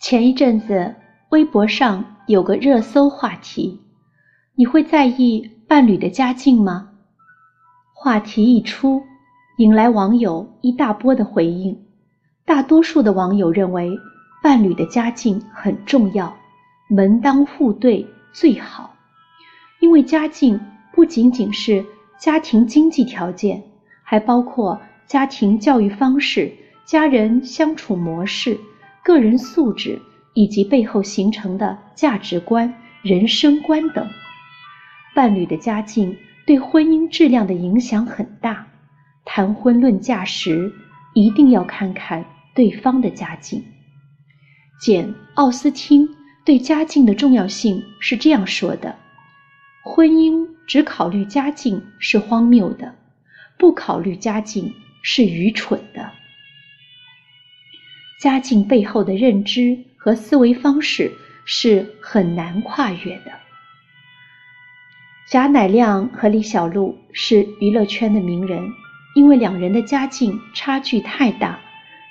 前一阵子，微博上有个热搜话题：“你会在意伴侣的家境吗？”话题一出，引来网友一大波的回应。大多数的网友认为，伴侣的家境很重要，门当户对最好。因为家境不仅仅是家庭经济条件，还包括家庭教育方式、家人相处模式。个人素质以及背后形成的价值观、人生观等，伴侣的家境对婚姻质量的影响很大。谈婚论嫁时，一定要看看对方的家境。简·奥斯汀对家境的重要性是这样说的：“婚姻只考虑家境是荒谬的，不考虑家境是愚蠢的。”家境背后的认知和思维方式是很难跨越的。贾乃亮和李小璐是娱乐圈的名人，因为两人的家境差距太大，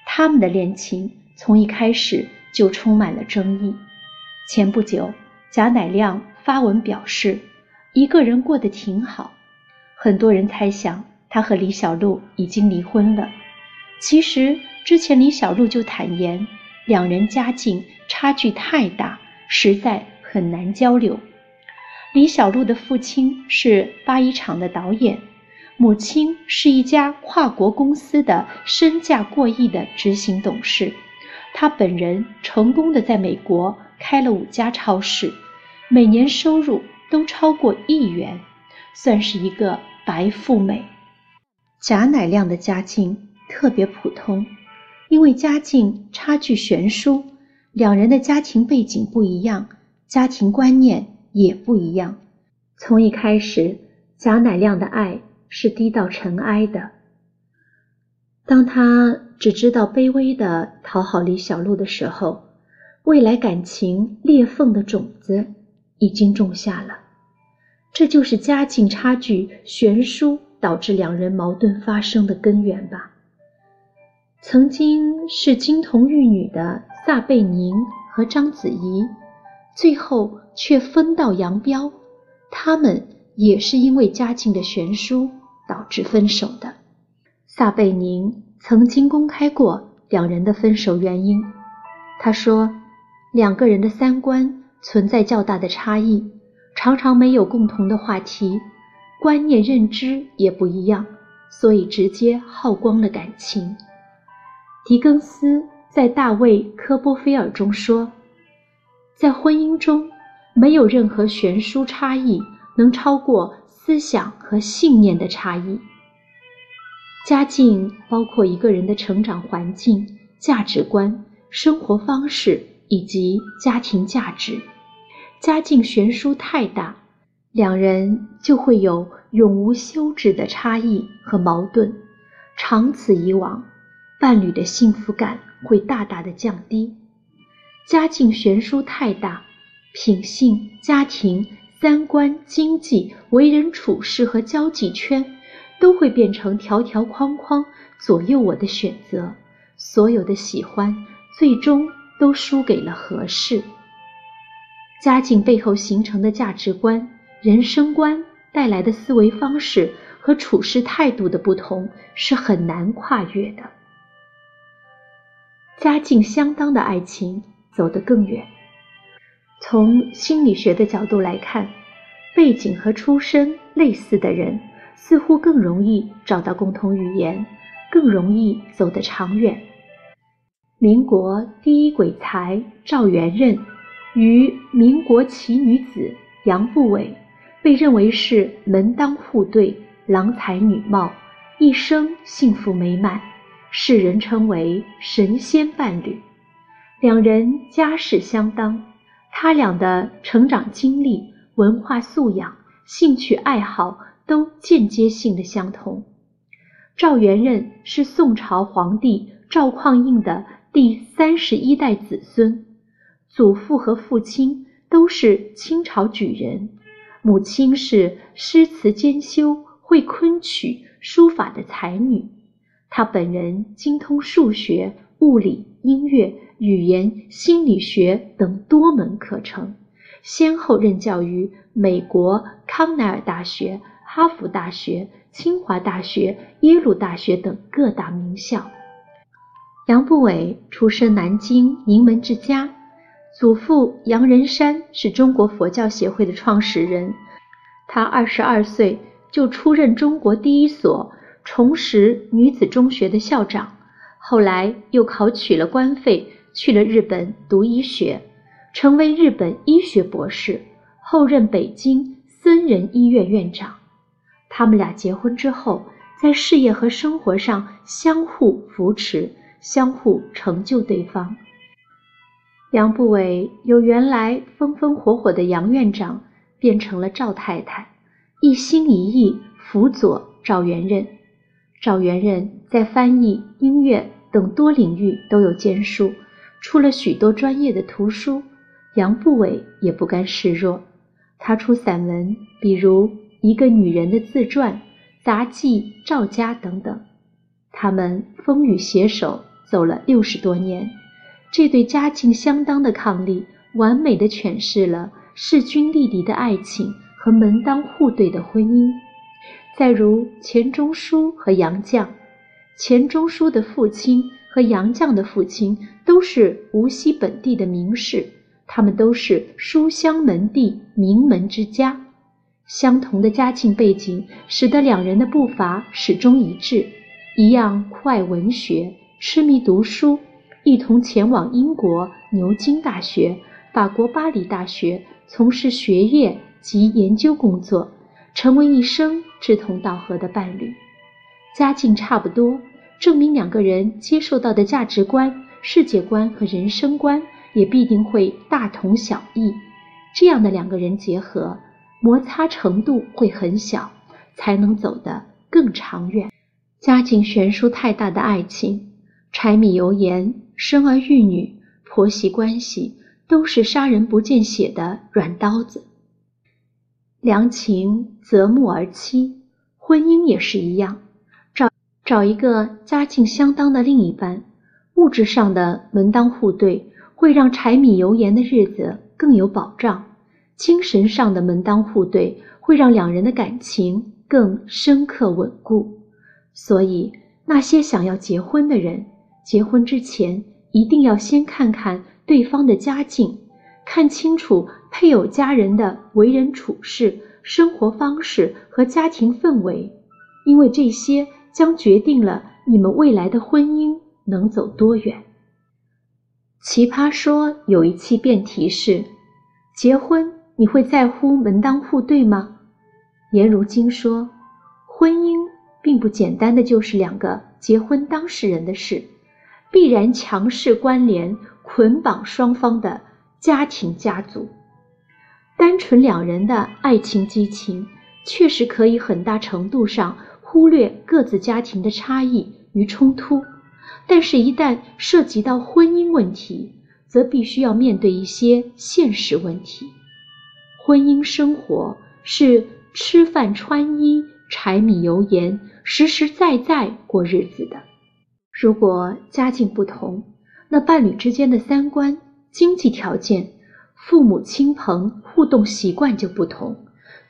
他们的恋情从一开始就充满了争议。前不久，贾乃亮发文表示，一个人过得挺好。很多人猜想他和李小璐已经离婚了，其实。之前李小璐就坦言，两人家境差距太大，实在很难交流。李小璐的父亲是八一厂的导演，母亲是一家跨国公司的身价过亿的执行董事，他本人成功的在美国开了五家超市，每年收入都超过亿元，算是一个白富美。贾乃亮的家境特别普通。因为家境差距悬殊，两人的家庭背景不一样，家庭观念也不一样。从一开始，贾乃亮的爱是低到尘埃的。当他只知道卑微的讨好李小璐的时候，未来感情裂缝的种子已经种下了。这就是家境差距悬殊导致两人矛盾发生的根源吧。曾经是金童玉女的撒贝宁和章子怡，最后却分道扬镳。他们也是因为家境的悬殊导致分手的。撒贝宁曾经公开过两人的分手原因，他说两个人的三观存在较大的差异，常常没有共同的话题，观念认知也不一样，所以直接耗光了感情。狄更斯在《大卫·科波菲尔》中说：“在婚姻中，没有任何悬殊差异能超过思想和信念的差异。家境包括一个人的成长环境、价值观、生活方式以及家庭价值。家境悬殊太大，两人就会有永无休止的差异和矛盾，长此以往。”伴侣的幸福感会大大的降低，家境悬殊太大，品性、家庭、三观、经济、为人处事和交际圈都会变成条条框框，左右我的选择。所有的喜欢最终都输给了合适。家境背后形成的价值观、人生观带来的思维方式和处事态度的不同，是很难跨越的。家境相当的爱情走得更远。从心理学的角度来看，背景和出身类似的人似乎更容易找到共同语言，更容易走得长远。民国第一鬼才赵元任与民国奇女子杨步伟被认为是门当户对、郎才女貌，一生幸福美满。世人称为神仙伴侣，两人家世相当，他俩的成长经历、文化素养、兴趣爱好都间接性的相同。赵元任是宋朝皇帝赵匡胤的第三十一代子孙，祖父和父亲都是清朝举人，母亲是诗词兼修、会昆曲、书法的才女。他本人精通数学、物理、音乐、语言、心理学等多门课程，先后任教于美国康奈尔大学、哈佛大学、清华大学、耶鲁大学等各大名校。杨步伟出生南京名门之家，祖父杨仁山是中国佛教协会的创始人。他二十二岁就出任中国第一所重拾女子中学的校长，后来又考取了官费，去了日本读医学，成为日本医学博士，后任北京森仁医院院长。他们俩结婚之后，在事业和生活上相互扶持。相互成就对方。杨步伟由原来风风火火的杨院长变成了赵太太，一心一意辅佐赵元任。赵元任在翻译、音乐等多领域都有建树，出了许多专业的图书。杨步伟也不甘示弱，他出散文，比如《一个女人的自传》《杂记赵家》等等。他们风雨携手。走了六十多年，这对家境相当的伉俪，完美的诠释了势均力敌的爱情和门当户对的婚姻。再如钱钟书和杨绛，钱钟书的父亲和杨绛的父亲都是无锡本地的名士，他们都是书香门第、名门之家。相同的家境背景，使得两人的步伐始终一致，一样酷爱文学。痴迷读书，一同前往英国牛津大学、法国巴黎大学从事学业及研究工作，成为一生志同道合的伴侣。家境差不多，证明两个人接受到的价值观、世界观和人生观也必定会大同小异。这样的两个人结合，摩擦程度会很小，才能走得更长远。家境悬殊太大的爱情。柴米油盐、生儿育女、婆媳关系，都是杀人不见血的软刀子。良情择木而栖，婚姻也是一样。找找一个家境相当的另一半，物质上的门当户对，会让柴米油盐的日子更有保障；精神上的门当户对，会让两人的感情更深刻稳固。所以，那些想要结婚的人。结婚之前，一定要先看看对方的家境，看清楚配偶家人的为人处事、生活方式和家庭氛围，因为这些将决定了你们未来的婚姻能走多远。奇葩说有一期辩题是：结婚你会在乎门当户对吗？颜如晶说，婚姻并不简单的就是两个结婚当事人的事。必然强势关联、捆绑双方的家庭家族。单纯两人的爱情激情，确实可以很大程度上忽略各自家庭的差异与冲突。但是，一旦涉及到婚姻问题，则必须要面对一些现实问题。婚姻生活是吃饭穿衣、柴米油盐，实实在在过日子的。如果家境不同，那伴侣之间的三观、经济条件、父母亲朋互动习惯就不同，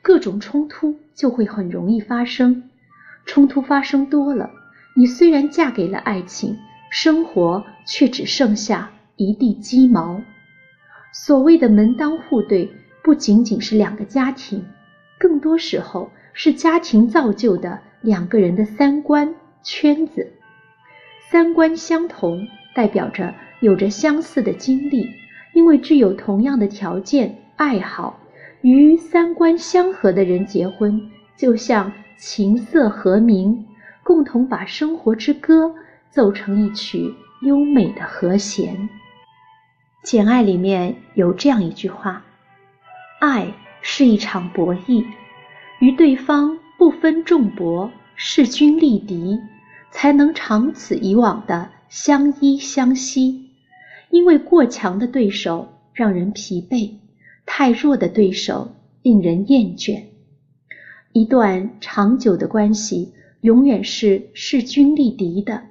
各种冲突就会很容易发生。冲突发生多了，你虽然嫁给了爱情，生活却只剩下一地鸡毛。所谓的门当户对，不仅仅是两个家庭，更多时候是家庭造就的两个人的三观圈子。三观相同，代表着有着相似的经历，因为具有同样的条件、爱好，与三观相合的人结婚，就像琴瑟和鸣，共同把生活之歌奏成一曲优美的和弦。《简爱》里面有这样一句话：“爱是一场博弈，与对方不分众薄，势均力敌。”才能长此以往的相依相惜，因为过强的对手让人疲惫，太弱的对手令人厌倦。一段长久的关系永远是势均力敌的，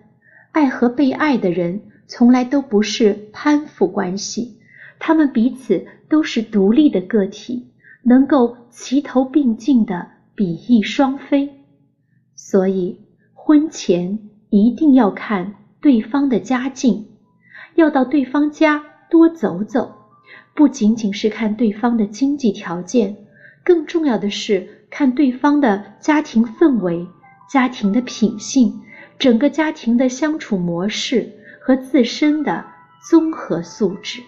爱和被爱的人从来都不是攀附关系，他们彼此都是独立的个体，能够齐头并进的比翼双飞。所以，婚前一定要看对方的家境，要到对方家多走走，不仅仅是看对方的经济条件，更重要的是看对方的家庭氛围、家庭的品性。整个家庭的相处模式和自身的综合素质。